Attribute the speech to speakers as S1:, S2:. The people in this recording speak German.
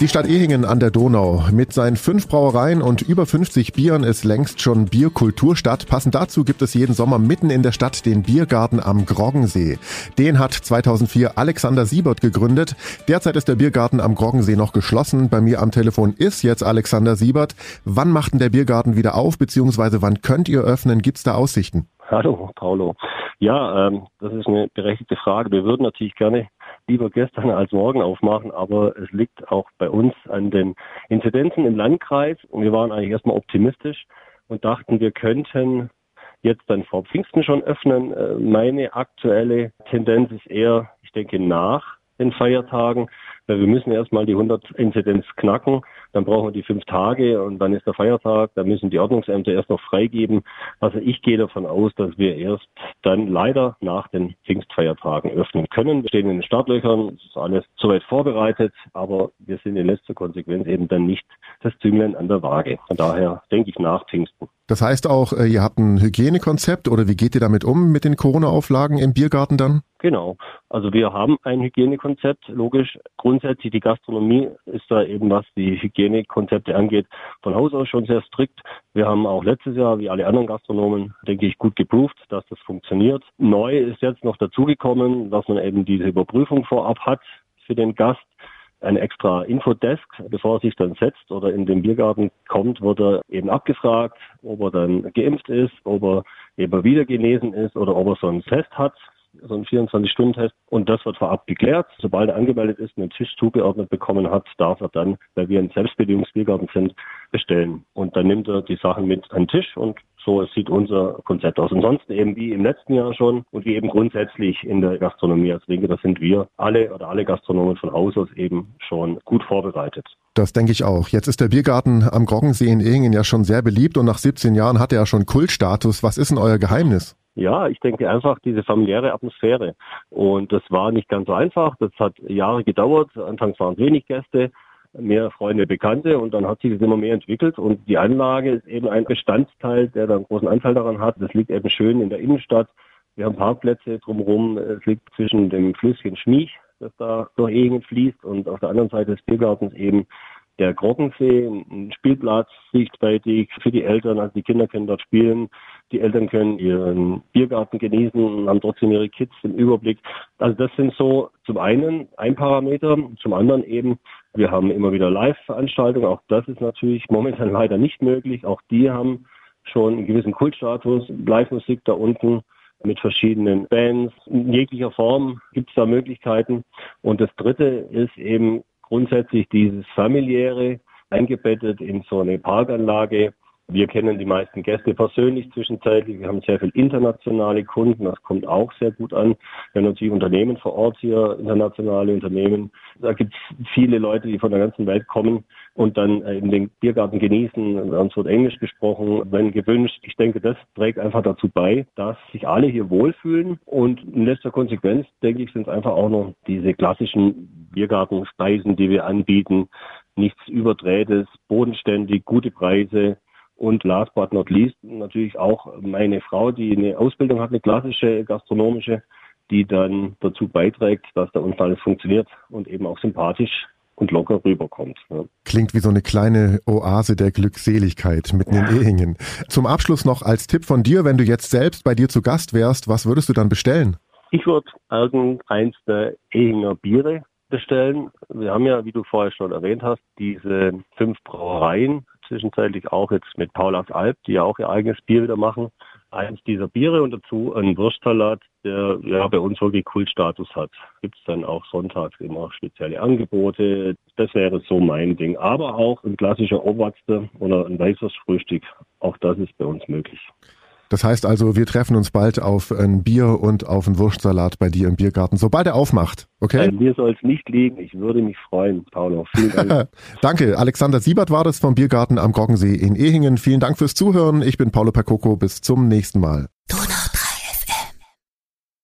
S1: Die Stadt Ehingen an der Donau mit seinen fünf Brauereien und über 50 Bieren ist längst schon Bierkulturstadt. Passend dazu gibt es jeden Sommer mitten in der Stadt den Biergarten am Groggensee. Den hat 2004 Alexander Siebert gegründet. Derzeit ist der Biergarten am Groggensee noch geschlossen. Bei mir am Telefon ist jetzt Alexander Siebert. Wann macht denn der Biergarten wieder auf, beziehungsweise wann könnt ihr öffnen? Gibt's da Aussichten?
S2: Hallo, Paulo. Ja, ähm, das ist eine berechtigte Frage. Wir würden natürlich gerne lieber gestern als morgen aufmachen, aber es liegt auch bei uns an den Inzidenzen im Landkreis. Und wir waren eigentlich erstmal optimistisch und dachten, wir könnten jetzt dann vor Pfingsten schon öffnen. Äh, meine aktuelle Tendenz ist eher, ich denke, nach den Feiertagen, weil wir müssen erstmal die 100 Inzidenz knacken, dann brauchen wir die fünf Tage und dann ist der Feiertag, da müssen die Ordnungsämter erst noch freigeben. Also ich gehe davon aus, dass wir erst dann leider nach den Pfingstfeiertagen öffnen können. Wir stehen in den Startlöchern, es ist alles soweit vorbereitet, aber wir sind in letzter Konsequenz eben dann nicht das Zünglein an der Waage. Von daher denke ich nach Pfingsten.
S1: Das heißt auch, äh, ihr habt ein Hygienekonzept oder wie geht ihr damit um mit den Corona-Auflagen im Biergarten dann?
S2: Genau. Also wir haben ein Hygienekonzept. Logisch, grundsätzlich die Gastronomie ist da eben, was die Hygienekonzepte angeht, von Haus aus schon sehr strikt. Wir haben auch letztes Jahr, wie alle anderen Gastronomen, denke ich, gut geprüft, dass das funktioniert. Neu ist jetzt noch dazugekommen, dass man eben diese Überprüfung vorab hat für den Gast ein extra Infodesk, bevor er sich dann setzt oder in den Biergarten kommt, wird er eben abgefragt, ob er dann geimpft ist, ob er eben wieder genesen ist oder ob er so einen Test hat so ein 24-Stunden-Test. Und das wird vorab geklärt. Sobald er angemeldet ist und einen Tisch zugeordnet bekommen hat, darf er dann, weil wir ein Selbstbedienungsbiergarten sind, bestellen. Und dann nimmt er die Sachen mit an den Tisch und so sieht unser Konzept aus. Ansonsten eben wie im letzten Jahr schon und wie eben grundsätzlich in der Gastronomie. Also denke, da sind wir alle oder alle Gastronomen von Haus aus eben schon gut vorbereitet.
S1: Das denke ich auch. Jetzt ist der Biergarten am Groggensee in Ehingen ja schon sehr beliebt und nach 17 Jahren hat er ja schon Kultstatus. Was ist denn euer Geheimnis?
S2: Ja, ich denke einfach diese familiäre Atmosphäre. Und das war nicht ganz so einfach. Das hat Jahre gedauert. Anfangs waren es wenig Gäste, mehr Freunde, Bekannte und dann hat sich das immer mehr entwickelt. Und die Anlage ist eben ein Bestandteil, der da einen großen Anteil daran hat. Das liegt eben schön in der Innenstadt. Wir haben Parkplätze drumherum. Es liegt zwischen dem Flüsschen Schmiech, das da durch Ehingen fließt, und auf der anderen Seite des Biergartens eben der Grockensee, ein Spielplatz, sichtbeitig für die Eltern, also die Kinder können dort spielen, die Eltern können ihren Biergarten genießen und haben trotzdem ihre Kids im Überblick. Also das sind so zum einen ein Parameter, zum anderen eben, wir haben immer wieder Live-Veranstaltungen, auch das ist natürlich momentan leider nicht möglich, auch die haben schon einen gewissen Kultstatus, Live-Musik da unten mit verschiedenen Bands. In jeglicher Form gibt es da Möglichkeiten. Und das Dritte ist eben grundsätzlich dieses familiäre eingebettet in so eine Parkanlage. Wir kennen die meisten Gäste persönlich zwischenzeitlich. Wir haben sehr viel internationale Kunden. Das kommt auch sehr gut an. Wir haben natürlich Unternehmen vor Ort hier, internationale Unternehmen. Da gibt es viele Leute, die von der ganzen Welt kommen und dann in den Biergarten genießen. Uns wird Englisch gesprochen, wenn gewünscht. Ich denke, das trägt einfach dazu bei, dass sich alle hier wohlfühlen. Und in letzter Konsequenz, denke ich, sind es einfach auch noch diese klassischen Biergartenspeisen, die wir anbieten. Nichts Überdrehtes, bodenständig, gute Preise. Und last but not least natürlich auch meine Frau, die eine Ausbildung hat, eine klassische gastronomische, die dann dazu beiträgt, dass da uns alles funktioniert und eben auch sympathisch und locker rüberkommt. Ja.
S1: Klingt wie so eine kleine Oase der Glückseligkeit mitten ja. in Ehingen. Zum Abschluss noch als Tipp von dir, wenn du jetzt selbst bei dir zu Gast wärst, was würdest du dann bestellen?
S2: Ich würde irgendeins der Ehinger Biere bestellen. Wir haben ja, wie du vorher schon erwähnt hast, diese fünf Brauereien, zwischenzeitlich auch jetzt mit Paulas Alp, die ja auch ihr eigenes Bier wieder machen. Eins dieser Biere und dazu ein Wurstsalat, der ja bei uns wirklich Kultstatus hat. Gibt es dann auch sonntags immer spezielle Angebote. Das wäre so mein Ding. Aber auch ein klassischer Obwachster oder ein weißes Frühstück. Auch das ist bei uns möglich.
S1: Das heißt also, wir treffen uns bald auf ein Bier und auf einen Wurstsalat bei dir im Biergarten, sobald er aufmacht. Okay?
S2: Bei mir soll es nicht liegen. Ich würde mich freuen, Paulo. Vielen Dank.
S1: Danke. Alexander Siebert war das vom Biergarten am Groggensee in Ehingen. Vielen Dank fürs Zuhören. Ich bin Paulo Percoco. Bis zum nächsten Mal. Donau.